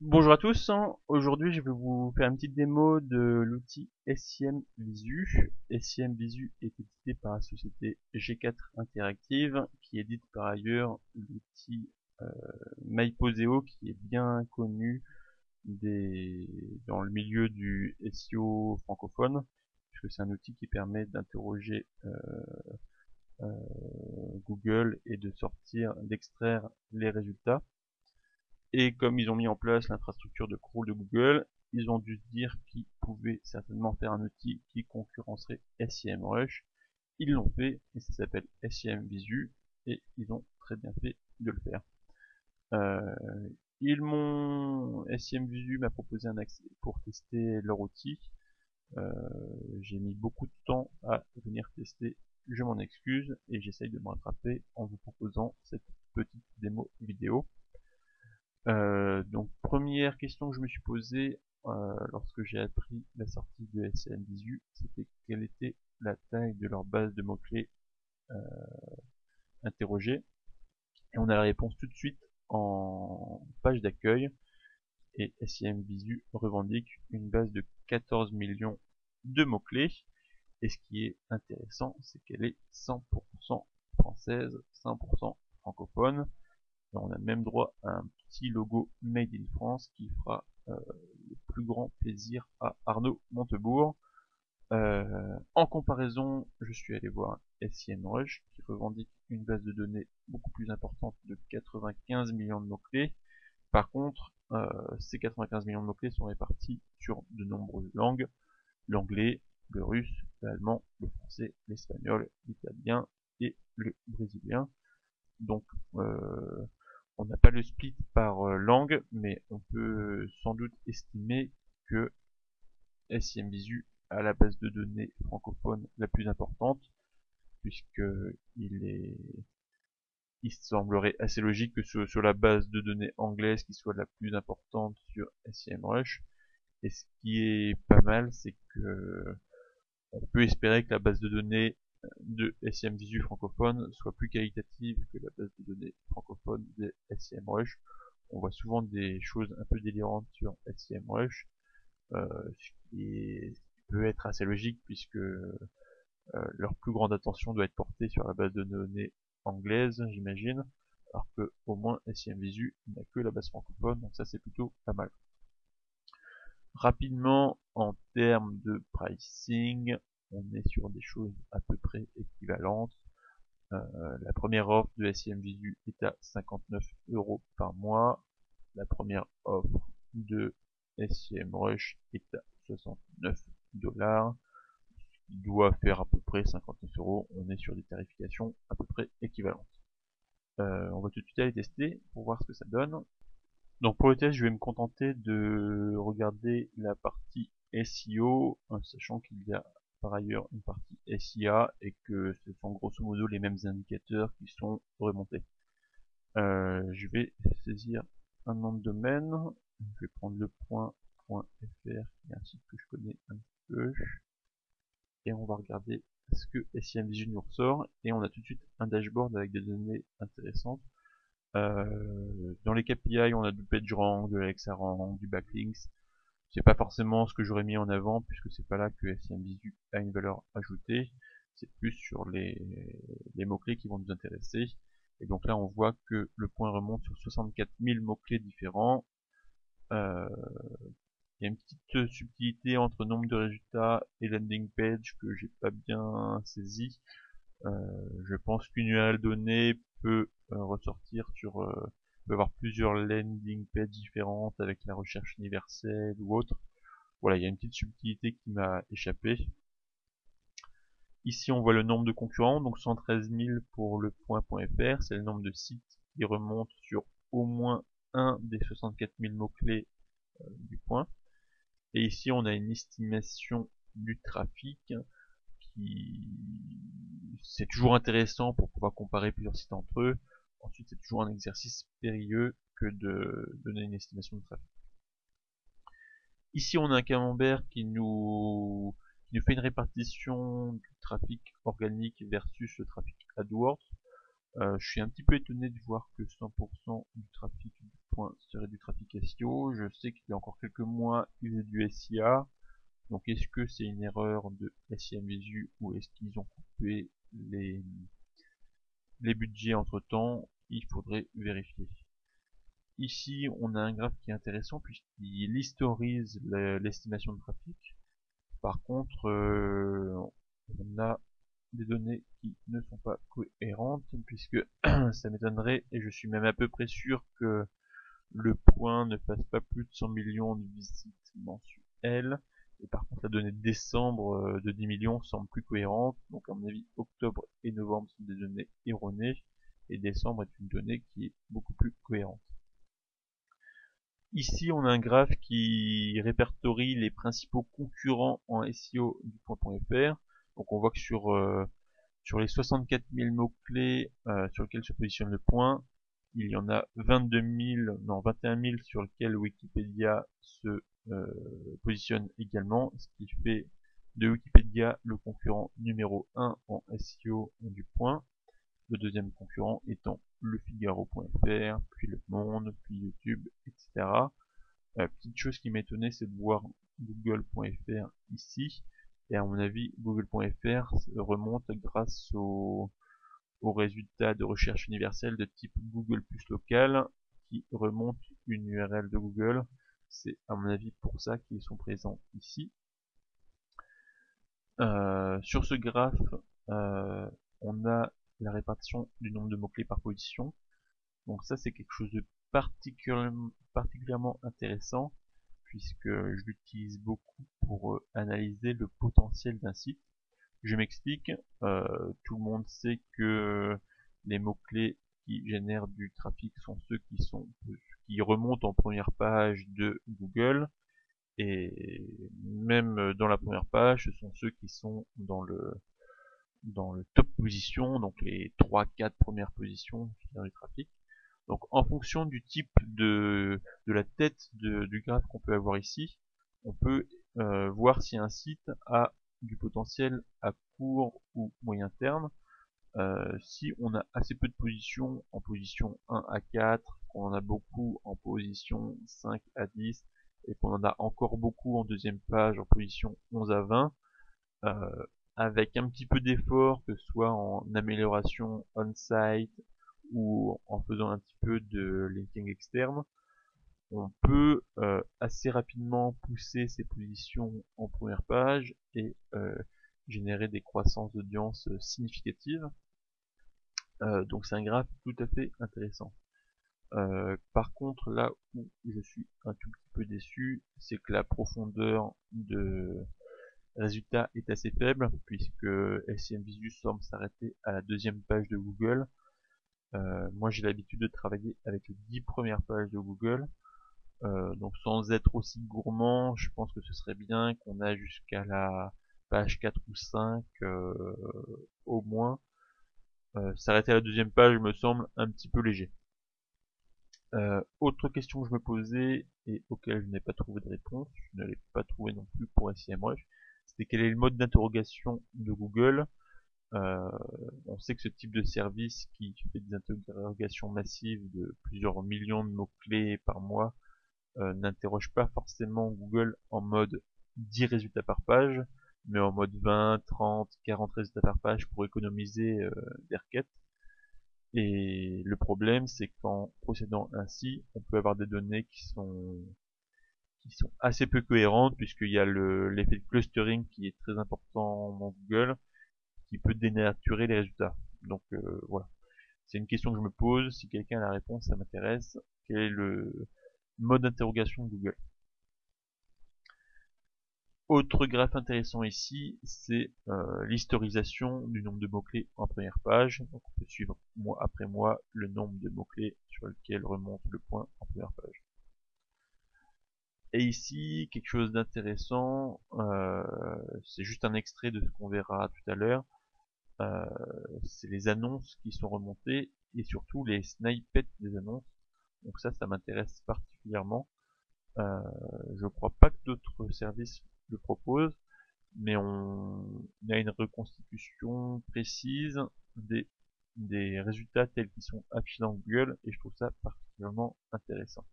Bonjour à tous, aujourd'hui je vais vous faire une petite démo de l'outil SIM Visu. SIM Visu est édité par la société G4 Interactive qui édite par ailleurs l'outil euh, MyPoseo qui est bien connu des, dans le milieu du SEO francophone puisque c'est un outil qui permet d'interroger euh, euh, Google et de sortir, d'extraire les résultats. Et comme ils ont mis en place l'infrastructure de crawl de Google, ils ont dû se dire qu'ils pouvaient certainement faire un outil qui concurrencerait SEMrush. Ils l'ont fait et ça s'appelle SEMVisu et ils ont très bien fait de le faire. Euh, ils m'ont SEMVisu m'a proposé un accès pour tester leur outil. Euh, j'ai mis beaucoup de temps à venir tester, je m'en excuse et j'essaye de me rattraper en vous proposant cette petite démo vidéo. Euh, donc première question que je me suis posée euh, lorsque j'ai appris la sortie de SCM18, c'était quelle était la taille de leur base de mots-clés euh. Et on a la réponse tout de suite en page d'accueil. Et SIM Visu revendique une base de 14 millions de mots-clés. Et ce qui est intéressant, c'est qu'elle est 100% française, 100% francophone on a même droit à un petit logo Made in France qui fera euh, le plus grand plaisir à Arnaud Montebourg. Euh, en comparaison, je suis allé voir SEMrush qui revendique une base de données beaucoup plus importante de 95 millions de mots-clés. Par contre, euh, ces 95 millions de mots-clés sont répartis sur de nombreuses langues. L'anglais, le russe, l'allemand, le français, l'espagnol, l'italien et le brésilien. Donc, on n'a pas le split par euh, langue, mais on peut sans doute estimer que SIM Visu a la base de données francophone la plus importante, puisque il est il semblerait assez logique que ce soit la base de données anglaise qui soit la plus importante sur SEMrush. Et ce qui est pas mal, c'est que on peut espérer que la base de données de SEM18 francophone soit plus qualitative que la base de données francophone de SEMrush. On voit souvent des choses un peu délirantes sur SEMrush, euh, ce, qui peut être assez logique puisque euh, leur plus grande attention doit être portée sur la base de données anglaise, j'imagine, alors que au moins SEMVisu n'a que la base francophone, donc ça c'est plutôt pas mal. Rapidement, en termes de pricing, on est sur des choses à peu près équivalentes. Euh, la première offre de SIM Visu est à 59 euros par mois. La première offre de SIM Rush est à 69 dollars. Qui doit faire à peu près 59 euros. On est sur des tarifications à peu près équivalentes. Euh, on va tout de suite aller tester pour voir ce que ça donne. Donc pour le test, je vais me contenter de regarder la partie SEO, sachant qu'il y a par ailleurs une partie SIA et que ce sont grosso modo les mêmes indicateurs qui sont remontés. Euh, je vais saisir un nom de domaine, je vais prendre le point .fr qui est un site que je connais un peu et on va regarder ce que SIMVision nous ressort et on a tout de suite un dashboard avec des données intéressantes. Euh, dans les KPI on a du PageRank, de l'XRank, du backlinks, c'est pas forcément ce que j'aurais mis en avant puisque c'est pas là que SIMVisu a une valeur ajoutée. C'est plus sur les, mots-clés qui vont nous intéresser. Et donc là, on voit que le point remonte sur 64 000 mots-clés différents. Euh, il y a une petite subtilité entre nombre de résultats et landing page que j'ai pas bien saisi. Euh, je pense qu'une URL donnée peut euh, ressortir sur peut avoir plusieurs landing pages différentes avec la recherche universelle ou autre. Voilà, il y a une petite subtilité qui m'a échappé. Ici, on voit le nombre de concurrents, donc 113 000 pour le point.fr, c'est le nombre de sites qui remontent sur au moins un des 64 000 mots-clés euh, du point. Et ici, on a une estimation du trafic qui c'est toujours intéressant pour pouvoir comparer plusieurs sites entre eux. Ensuite, c'est toujours un exercice périlleux que de donner une estimation de trafic. Ici, on a un camembert qui nous, nous fait une répartition du trafic organique versus le trafic AdWords. Euh, je suis un petit peu étonné de voir que 100% du trafic du point serait du trafic SEO. Je sais qu'il y a encore quelques mois, il faisait du SIA. Donc est-ce que c'est une erreur de SIM Visu ou est-ce qu'ils ont coupé les, les budgets entre temps Il faudrait vérifier. Ici, on a un graphe qui est intéressant puisqu'il historise l'estimation de trafic. Par contre, euh, on a des données qui ne sont pas cohérentes puisque ça m'étonnerait et je suis même à peu près sûr que le point ne fasse pas plus de 100 millions de visites mensuelles et par contre la donnée de décembre euh, de 10 millions semble plus cohérente. Donc à mon avis octobre et novembre sont des données erronées. Et décembre est une donnée qui est beaucoup plus cohérente. Ici, on a un graphe qui répertorie les principaux concurrents en SEO du point.fr. Donc on voit que sur, euh, sur les 64 000 mots-clés euh, sur lesquels se positionne le point, il y en a 22 000, non 21 000 sur lesquels Wikipédia se positionne également, ce qui fait de Wikipédia le concurrent numéro 1 en SEO du point, le deuxième concurrent étant le Figaro.fr, puis Le Monde, puis YouTube, etc. petite chose qui m'étonnait, c'est de voir Google.fr ici, et à mon avis, Google.fr remonte grâce aux, résultats de recherche universelle de type Google plus local qui remonte une URL de Google. C'est à mon avis pour ça qu'ils sont présents ici. Euh, sur ce graphe, euh, on a la répartition du nombre de mots-clés par position. Donc ça c'est quelque chose de particulièrement, intéressant puisque je l'utilise beaucoup pour euh, analyser le potentiel d'un site. Je m'explique, tout le monde sait que les mots-clés qui génèrent du trafic sont ceux qui sont qui remontent en première page de Google et même dans la première page ce sont ceux qui sont dans le dans le top position donc les 3-4 premières positions qui du trafic donc en fonction du type de, de la tête du graphe qu'on peut avoir ici, on peut euh, voir si un site a du potentiel à court ou moyen terme. Euh, si on a assez peu de positions en position 1 à 4, qu'on en a beaucoup en position 5 à 10, et qu'on en a encore beaucoup en deuxième page en position 11 à 20, euh, avec un petit peu d'effort, que ce soit en amélioration on-site, ou en faisant un petit peu de linking externe, on peut euh, assez rapidement pousser ses positions en première page et euh, générer des croissances d'audience significatives. donc c'est un graphe tout à fait intéressant. Par contre là où je suis un tout petit peu déçu, c'est que la profondeur de résultats est assez faible puisque SCM Visu semble s'arrêter à la deuxième page de Google euh, moi j'ai l'habitude de travailler avec les 10 premières pages de Google. Euh, donc sans être aussi gourmand, je pense que ce serait bien qu'on a jusqu'à la page 4 ou 5 euh, au moins. S'arrêter à la deuxième page me semble un petit peu léger. Autre question que je me posais et auquel je n'ai pas trouvé de réponse, je ne l'ai pas trouvé non plus pour SEMrush, c'était quel est le mode d'interrogation de Google? Euh, on sait que ce type de service qui fait des interrogations massives de plusieurs millions de mots-clés par mois euh, n'interroge pas forcément Google en mode 10 résultats par page, mais en mode 20, 30, 40 résultats par page pour économiser euh, des requêtes. Et le problème, c'est qu'en procédant ainsi, on peut avoir des données qui sont qui sont assez peu cohérentes puisqu'il y a l'effet de clustering qui est très important dans Google qui peut dénaturer les résultats. Donc euh, voilà. C'est une question que je me pose. Si quelqu'un a la réponse, ça m'intéresse. Quel est le mode d'interrogation de Google? Autre graphe intéressant ici, c'est euh, l'historisation du nombre de mots-clés en première page. Donc on peut suivre mois après mois le nombre de mots-clés sur lequel remonte le point en première page. Et ici, quelque chose d'intéressant, euh, c'est juste un extrait de ce qu'on verra tout à l'heure. Euh, c'est les annonces qui sont remontées et surtout les snippets des annonces. Donc ça, ça m'intéresse particulièrement. Euh, je crois pas que d'autres services le propose, mais on, a une reconstitution précise des, résultats tels qu'ils sont affichés dans Google, et je trouve ça particulièrement intéressant.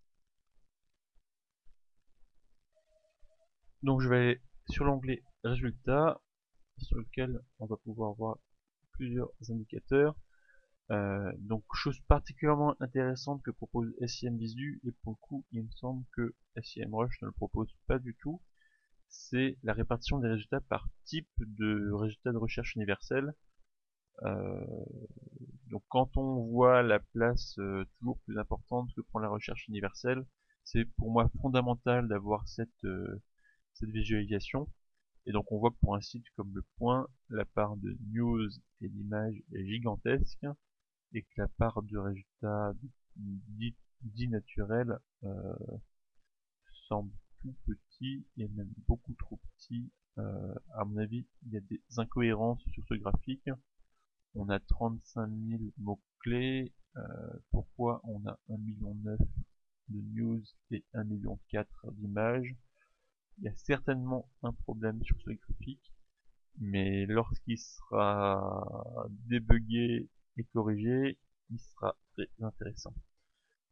Donc je vais sur l'onglet résultats, sur lequel on va pouvoir voir plusieurs indicateurs. Euh, donc chose particulièrement intéressante que propose SIM Visu et pour le coup il me semble que SIM Rush ne le propose pas du tout c'est la répartition des résultats par type de résultats de recherche universel. Euh, donc quand on voit la place euh, toujours plus importante que prend la recherche universelle, c'est pour moi fondamental d'avoir cette, cette visualisation. Et donc on voit que pour un site comme le point, la part de news et d'image est gigantesque et que la part de résultats dits, naturels euh, semble petit et même beaucoup trop petit. Euh, à mon avis, il y a des incohérences sur ce graphique. On a 35 000 mots-clés. Euh, pourquoi on a 1,9 million de news et 1,4 million d'images? Il y a certainement un problème sur ce graphique, mais lorsqu'il sera débugué et corrigé, il sera très intéressant.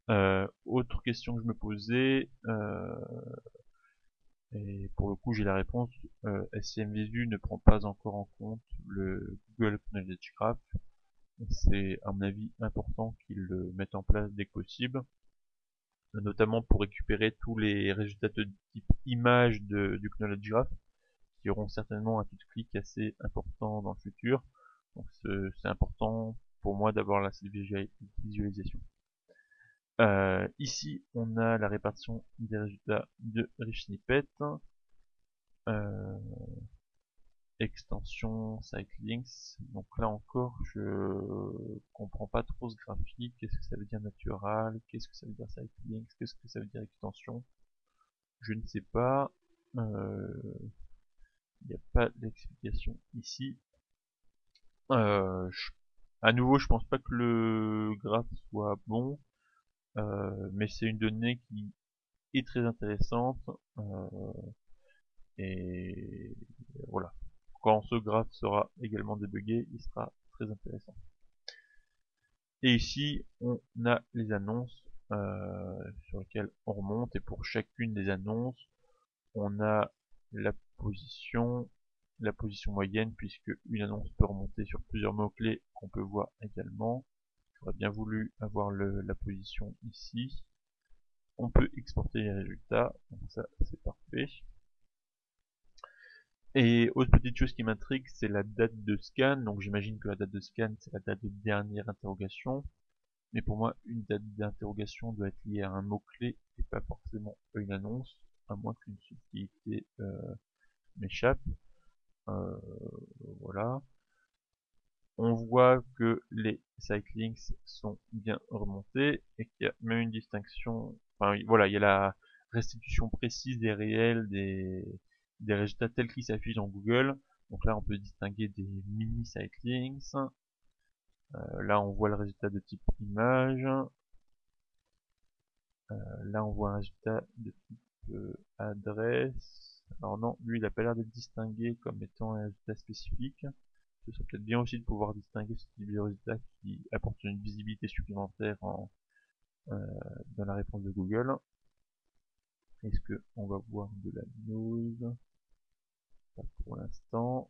Euh, autre question que je me posais, et pour le coup j'ai la réponse, euh, ne prend pas encore en compte le Google Knowledge Graph. C'est à mon avis important qu'il le mette en place dès que possible notamment pour récupérer tous les résultats de type image du Knowledge Graph, qui auront certainement un de clic assez important dans le futur. Donc c'est important pour moi d'avoir la visualisation. Euh, ici, on a la répartition des résultats de Rich Snippet. Euh, extension Sitelinks. Donc là encore, je comprends pas trop ce graphique. Qu'est-ce que ça veut dire natural? Qu'est-ce que ça veut dire Sitelinks Qu'est-ce que ça veut dire extension? Je ne sais pas. Euh, il n'y a pas d'explication ici. Euh, à nouveau, je pense pas que le graphe soit bon, euh, mais c'est une donnée qui est très intéressante. et voilà quand ce graphe sera également débugué, il sera très intéressant. Et ici, on a les annonces euh, sur lesquelles on remonte, et pour chacune des annonces, on a la position, la position moyenne, puisque une annonce peut remonter sur plusieurs mots-clés qu'on peut voir également. J'aurais bien voulu avoir la position ici. On peut exporter les résultats, donc ça c'est parfait. Et autre petite chose qui m'intrigue, c'est la date de scan. Donc j'imagine que la date de scan, c'est la date de dernière interrogation. Mais pour moi, une date d'interrogation doit être liée à un mot-clé et pas forcément à une annonce, à moins qu'une subtilité euh, m'échappe. Euh, voilà. On voit que les cyclings sont bien remontés et qu'il y a même une distinction. Enfin voilà, il y a la restitution précise des réels des résultats tels qu'ils s'affichent dans Google. Donc là, on peut distinguer des mini sitelinks. Euh, là, on voit le résultat de type image. Euh, là, on voit un résultat de type euh, adresse. Alors non, lui, il a pas l'air d'être distingué comme étant un résultat spécifique. Ce serait peut-être bien aussi de pouvoir distinguer ce type de résultat qui apporte une visibilité supplémentaire en, dans la réponse de Google. Est-ce que on va voir de la news? Pas pour l'instant.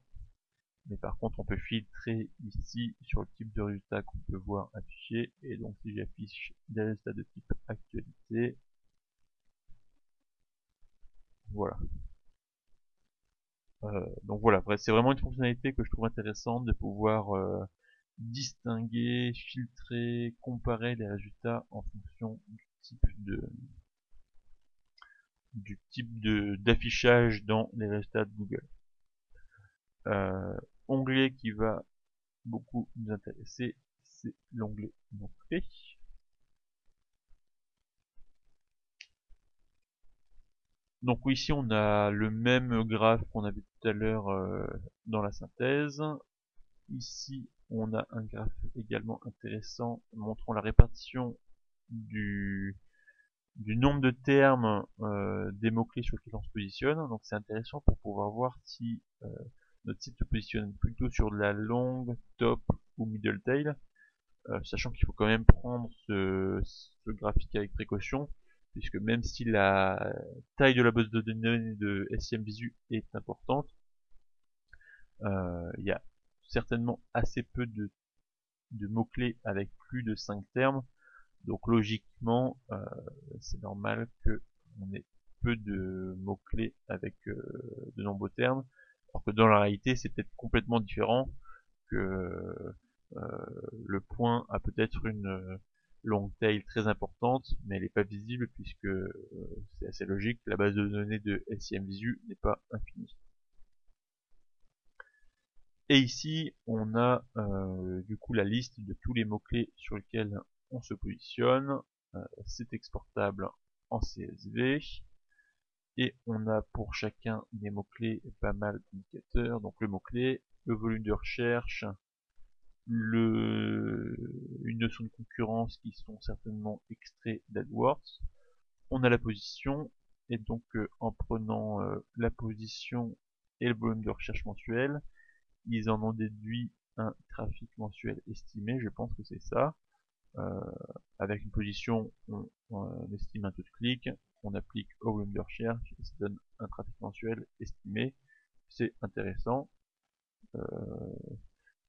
Mais par contre, on peut filtrer ici sur le type de résultat qu'on peut voir affiché. Et donc, si j'affiche des résultats de type actualité, voilà. Euh, donc voilà, c'est vraiment une fonctionnalité que je trouve intéressante de pouvoir euh, distinguer, filtrer, comparer les résultats en fonction du type de, du type de d'affichage dans les résultats de Google. Euh, onglet qui va beaucoup nous intéresser, c'est l'onglet montrer. Donc ici on a le même graphe qu'on avait tout à l'heure euh, dans la synthèse. Ici on a un graphe également intéressant montrant la répartition du, nombre de termes euh, des mots-clés sur lesquels on se positionne. Donc c'est intéressant pour pouvoir voir si euh, notre site se positionne plutôt sur de la longue, top ou middle tail. Euh, sachant qu'il faut quand même prendre ce, ce, graphique avec précaution, puisque même si la taille de la base de données de SIM Visu est importante, euh, il y a certainement assez peu de, mots-clés avec plus de 5 termes, donc logiquement, euh, c'est normal que on ait peu de mots-clés avec euh, de nombreux termes, alors que dans la réalité, c'est peut-être complètement différent que le point a peut-être une long tail très importante, mais elle n'est pas visible puisque euh, c'est assez logique, la base de données de SIM Visu n'est pas infinie. Et ici, on a euh, du coup la liste de tous les mots-clés sur lesquels on se positionne. Euh, c'est exportable en CSV. Et on a pour chacun des mots-clés pas mal d'indicateurs. Donc le mot-clé, le volume de recherche, le, une notion de concurrence qui sont certainement extraits d'AdWords. On a la position, et donc euh, en prenant euh, la position et le volume de recherche mensuel, ils en ont déduit un trafic mensuel estimé, je pense que c'est ça. Euh, avec une position, on, estime un taux de clic, on applique au volume de recherche, et ça donne un trafic mensuel estimé. C'est intéressant.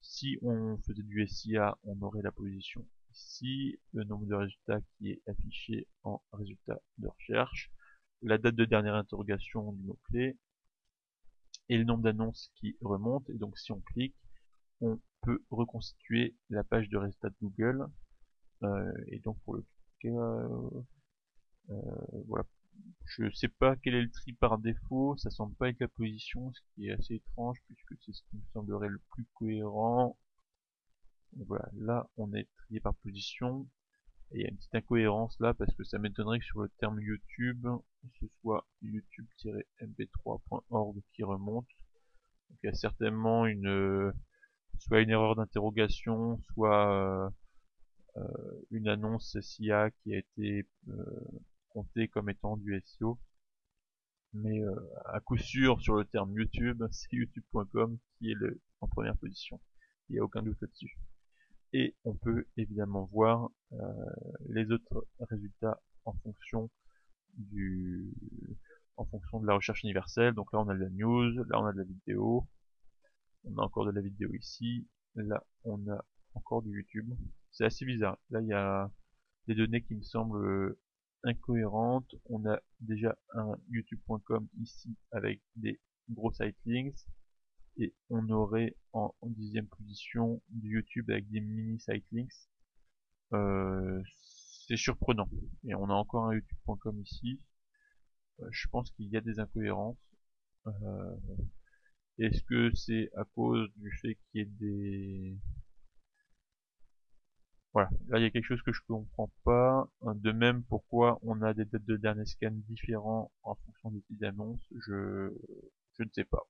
Si on faisait du SIA, on aurait la position ici, le nombre de résultats qui est affiché en résultat de recherche, la date de dernière interrogation du mot-clé, et le nombre d'annonces qui remontent. Et donc si on clique, on peut reconstituer la page de résultats de Google. Euh, et donc pour le cas, euh, voilà, je sais pas quel est le tri par défaut, ça semble pas être la position, ce qui est assez étrange puisque c'est ce qui me semblerait le plus cohérent. voilà, là on est trié par position. Et il y a une petite incohérence là parce que ça m'étonnerait que sur le terme YouTube, ce soit youtube-mp3.org qui remonte. Donc il y a certainement une soit une erreur d'interrogation, soit euh, une annonce SIA qui a été euh, compté comme étant du SEO. Mais euh, à coup sûr, sur le terme YouTube, c'est youtube.com qui est le, en première position. Il n'y a aucun doute là-dessus. Et on peut évidemment voir euh, les autres résultats en fonction du en fonction de la recherche universelle. Donc là on a de la news, là on a de la vidéo, on a encore de la vidéo ici, là on a encore du YouTube. C'est assez bizarre. Là il y a des données qui me semblent incohérente. On a déjà un youtube.com ici avec des gros sitelinks et on aurait en, dixième position du YouTube avec des mini sitelinks. Euh, c'est surprenant. Et on a encore un youtube.com ici. Euh, je pense qu'il y a des incohérences. Euh, est-ce que c'est à cause du fait qu'il y ait des voilà, là il y a quelque chose que je comprends pas. De même, pourquoi on a des dates de dernier scan différents en fonction des petites annonces, je, je ne sais pas.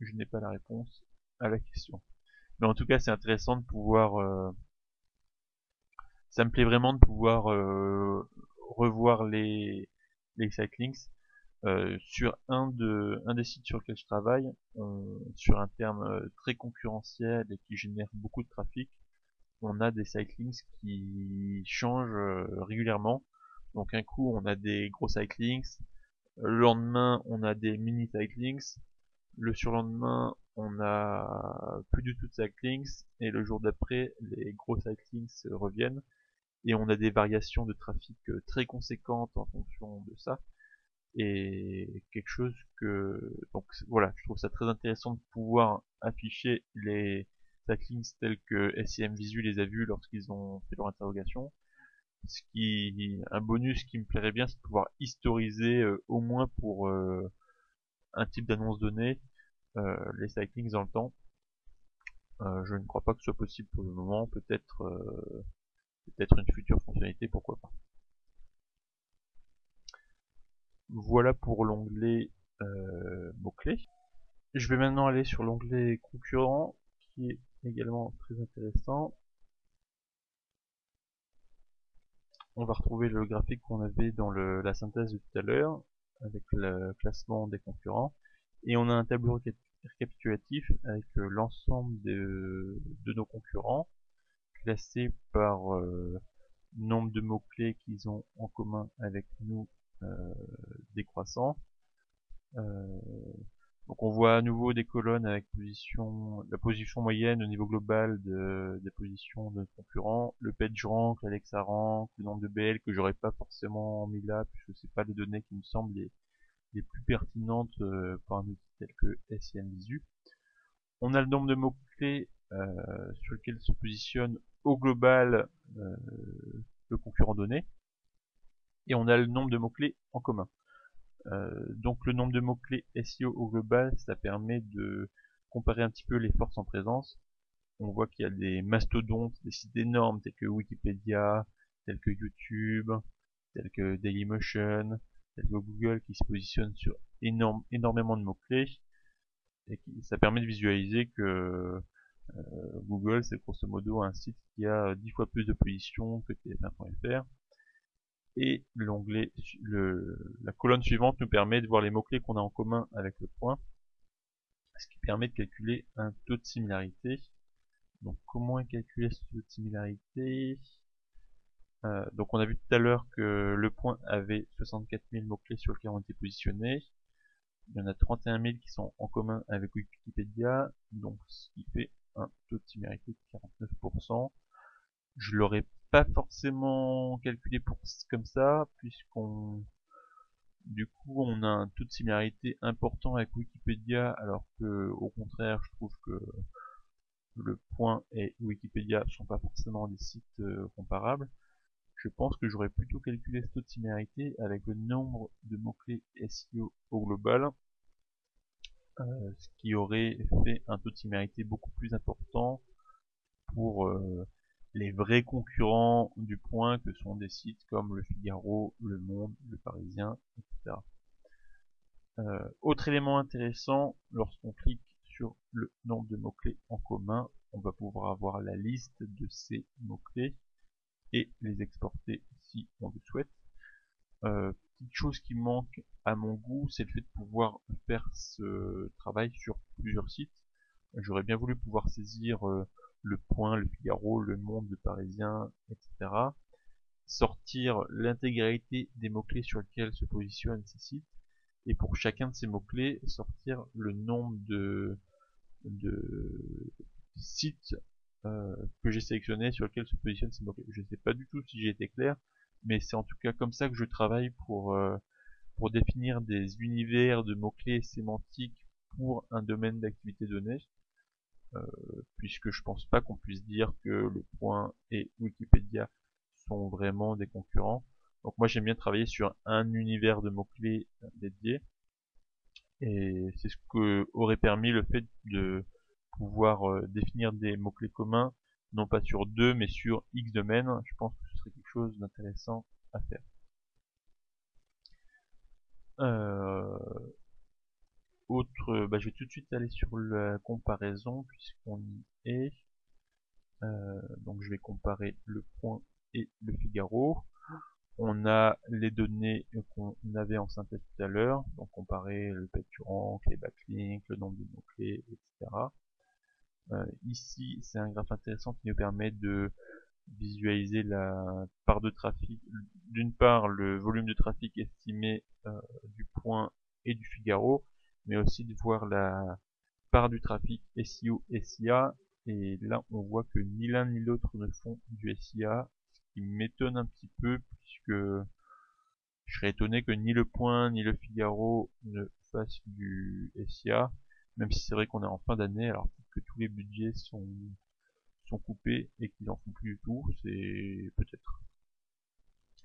Je n'ai pas la réponse à la question. Mais en tout cas, c'est intéressant de pouvoir... Euh, ça me plaît vraiment de pouvoir euh, revoir les, les sitelinks. Euh, sur un, de, un des sites sur lequel je travaille, sur un terme très concurrentiel et qui génère beaucoup de trafic, on a des cyclings qui changent euh, régulièrement. Donc un coup on a des gros cyclings, le lendemain on a des mini cyclings, le surlendemain on a plus du tout de cyclings. Et le jour d'après les gros cyclings reviennent. Et on a des variations de trafic euh, très conséquentes en fonction de ça. Et quelque chose que donc voilà je trouve ça très intéressant de pouvoir afficher les backlinks tels que SIM Visu les a vus lorsqu'ils ont fait leur interrogation. Ce qui, un bonus qui me plairait bien, c'est de pouvoir historiser euh, au moins pour euh, un type d'annonce donnée euh, les cyclings dans le temps. je ne crois pas que ce soit possible pour le moment. Peut-être, peut-être une future fonctionnalité, pourquoi pas. Voilà pour l'onglet mots-clés. Je vais maintenant aller sur l'onglet concurrent qui est également très intéressant. On va retrouver le graphique qu'on avait dans la synthèse de tout à l'heure, avec le classement des concurrents. Et on a un tableau récapitulatif avec euh, l'ensemble de, nos concurrents, classés par euh, nombre de mots-clés qu'ils ont en commun avec nous décroissant. Donc on voit à nouveau des colonnes avec la position moyenne au niveau global de, des positions de concurrents, le page rank, l'Alexa rank, le nombre de BL que j'aurais pas forcément mis là puisque c'est pas les données qui me semblent les, les plus pertinentes euh, pour un outil tel que SIM Visu. On a le nombre de mots-clés euh, sur lequel se positionne au global euh, le concurrent donné et on a le nombre de mots-clés en commun. Euh, donc le nombre de mots-clés SEO au global, ça permet de comparer un petit peu les forces en présence. On voit qu'il y a des mastodontes, des sites énormes tels que Wikipédia, tels que YouTube, tels que Dailymotion, tels que Google qui se positionnent sur énormément de mots-clés. Et ça permet de visualiser que euh, Google, c'est grosso modo un site qui a 10 fois plus de positions que tf1.fr et l'onglet, la colonne suivante nous permet de voir les mots-clés qu'on a en commun avec le point, ce qui permet de calculer un taux de similarité. Donc comment calculer ce taux de similarité? Euh, Donc on a vu tout à l'heure que le point avait 64 000 mots-clés sur lesquels on était positionnés. Il y en a 31 000 qui sont en commun avec Wikipédia, donc ce qui fait un taux de similarité de 49%. Je l'aurais pas forcément calculé pour comme ça, puisqu'on du coup on a un taux de similarité important avec Wikipédia, alors que au contraire je trouve que le point et Wikipédia sont pas forcément des sites euh, comparables. Je pense que j'aurais plutôt calculé ce taux de similarité avec le nombre de mots-clés SEO au global, euh, ce qui aurait fait un taux de similarité beaucoup plus important pour euh, les vrais concurrents du point que sont des sites comme le Figaro, le Monde, le Parisien, etc. Euh, autre élément intéressant, lorsqu'on clique sur le nombre de mots-clés en commun, on va pouvoir avoir la liste de ces mots-clés et les exporter si on le souhaite. Euh, petite chose qui manque à mon goût, c'est le fait de pouvoir faire ce travail sur plusieurs sites. J'aurais bien voulu pouvoir saisir euh, le Point, le Figaro, le Monde, le Parisien, etc. Sortir l'intégralité des mots-clés sur lesquels se positionnent ces sites et pour chacun de ces mots-clés sortir le nombre de, de sites euh, que j'ai sélectionnés sur lesquels se positionnent ces mots-clés. Je ne sais pas du tout si j'ai été clair, mais c'est en tout cas comme ça que je travaille pour, euh, pour définir des univers de mots-clés sémantiques pour un domaine d'activité donnée. Euh, puisque je pense pas qu'on puisse dire que le point et Wikipédia sont vraiment des concurrents. Donc moi j'aime bien travailler sur un univers de mots-clés dédié. Et c'est ce que aurait permis le fait de pouvoir euh, définir des mots-clés communs, non pas sur deux, mais sur X domaines. Je pense que ce serait quelque chose d'intéressant à faire. Euh, autre, bah, je vais tout de suite aller sur la comparaison puisqu'on y est. Euh, donc je vais comparer le point et le Figaro. On a les données qu'on avait en synthèse tout à l'heure, donc comparer le rank, les backlinks, le nombre de mots-clés, etc. Euh, ici, c'est un graphe intéressant qui nous permet de visualiser la part de trafic, d'une part le volume de trafic estimé euh, du point et du Figaro, mais aussi de voir la part du trafic SEO SIA et là on voit que ni l'un ni l'autre ne font du SIA ce qui m'étonne un petit peu puisque je serais étonné que ni le point ni le Figaro ne fassent du SIA même si c'est vrai qu'on est en fin d'année alors que tous les budgets sont sont coupés et qu'ils en font plus du tout c'est peut-être.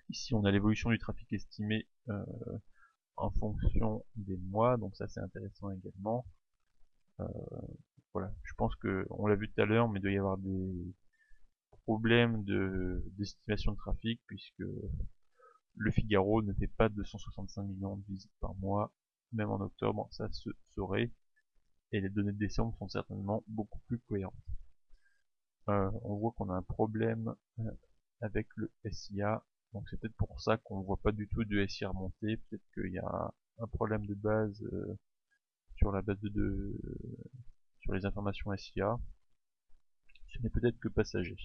Ici on a l'évolution du trafic estimé euh, en fonction des mois, donc ça c'est intéressant également. Euh, voilà, je pense que on l'a vu tout à l'heure, mais il doit y avoir des problèmes de d'estimation de trafic puisque le Figaro ne fait pas 265 millions de visites par mois, même en octobre, ça se saurait, et les données de décembre sont certainement beaucoup plus cohérentes. Euh, on voit qu'on a un problème euh, avec le SIA, donc c'est peut-être pour ça qu'on voit pas du tout de SI remonter. Peut-être qu'il y a un problème de base euh, sur la base de, sur les informations SIA. Ce n'est peut-être que passager.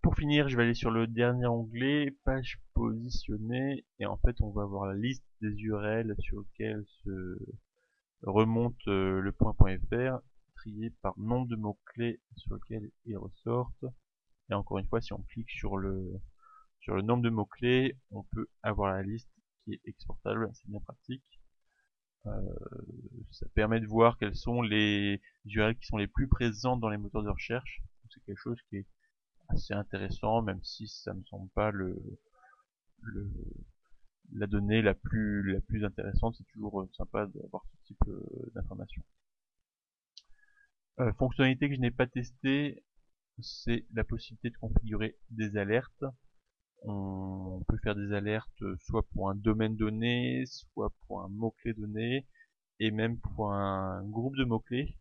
Pour finir, je vais aller sur le dernier onglet, page positionnée, et en fait on va voir la liste des URL sur lesquelles se remonte euh, le point.fr, trié par nombre de mots-clés sur lesquels ils ressortent. Et encore une fois, si on clique sur le, sur le nombre de mots-clés, on peut avoir la liste qui est exportable, c'est bien pratique. Euh, ça permet de voir quels sont les URL qui sont les plus présents dans les moteurs de recherche. C'est quelque chose qui est assez intéressant, même si ça me semble pas le, la donnée la plus intéressante. C'est toujours euh, sympa d'avoir ce type euh, d'informations. Euh, fonctionnalité que je n'ai pas testée, c'est la possibilité de configurer des alertes. On peut faire des alertes soit pour un domaine donné, soit pour un mot-clé donné, et même pour un groupe de mots-clés.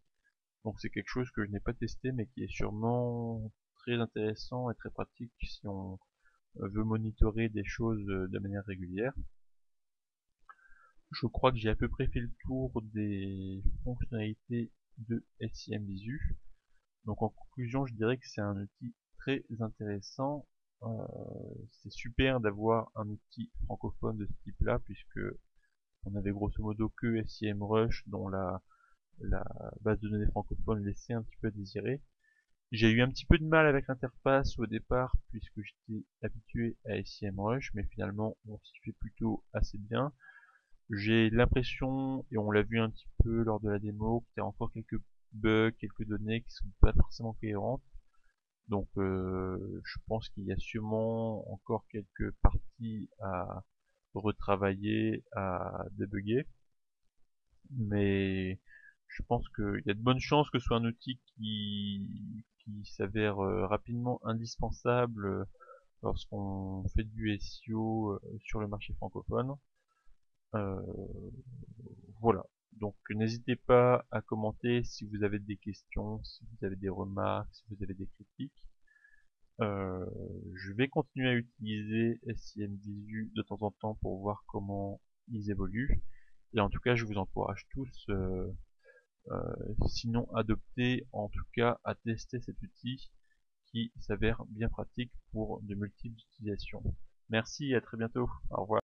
Donc c'est quelque chose que je n'ai pas testé, mais qui est sûrement très intéressant et très pratique si on veut monitorer des choses de manière régulière. Je crois que j'ai à peu près fait le tour des fonctionnalités de SIM Visu. Donc en conclusion, je dirais que c'est un outil très intéressant. Euh, c'est super d'avoir un outil francophone de ce type-là, puisque on avait grosso modo que SIMrush dont la, la base de données francophone laissait un petit peu à désirer. J'ai eu un petit peu de mal avec l'interface au départ, puisque j'étais habitué à SIMrush, mais finalement on s'y fait plutôt assez bien. J'ai l'impression, et on l'a vu un petit peu lors de la démo, qu'il y a encore quelques bugs, quelques données qui sont pas forcément cohérentes. Donc euh, je pense qu'il y a sûrement encore quelques parties à retravailler, à débugger. Mais je pense qu'il y a de bonnes chances que ce soit un outil qui, s'avère euh, rapidement indispensable euh, lorsqu'on fait du SEO sur le marché francophone. Euh, voilà. Donc n'hésitez pas à commenter si vous avez des questions, si vous avez des remarques, si vous avez des critiques. Euh, je vais continuer à utiliser SIM Visu de temps en temps pour voir comment ils évoluent. Et en tout cas, je vous encourage tous, euh, sinon adopter, en tout cas à tester cet outil qui s'avère bien pratique pour de multiples utilisations. Merci et à très bientôt. Au revoir.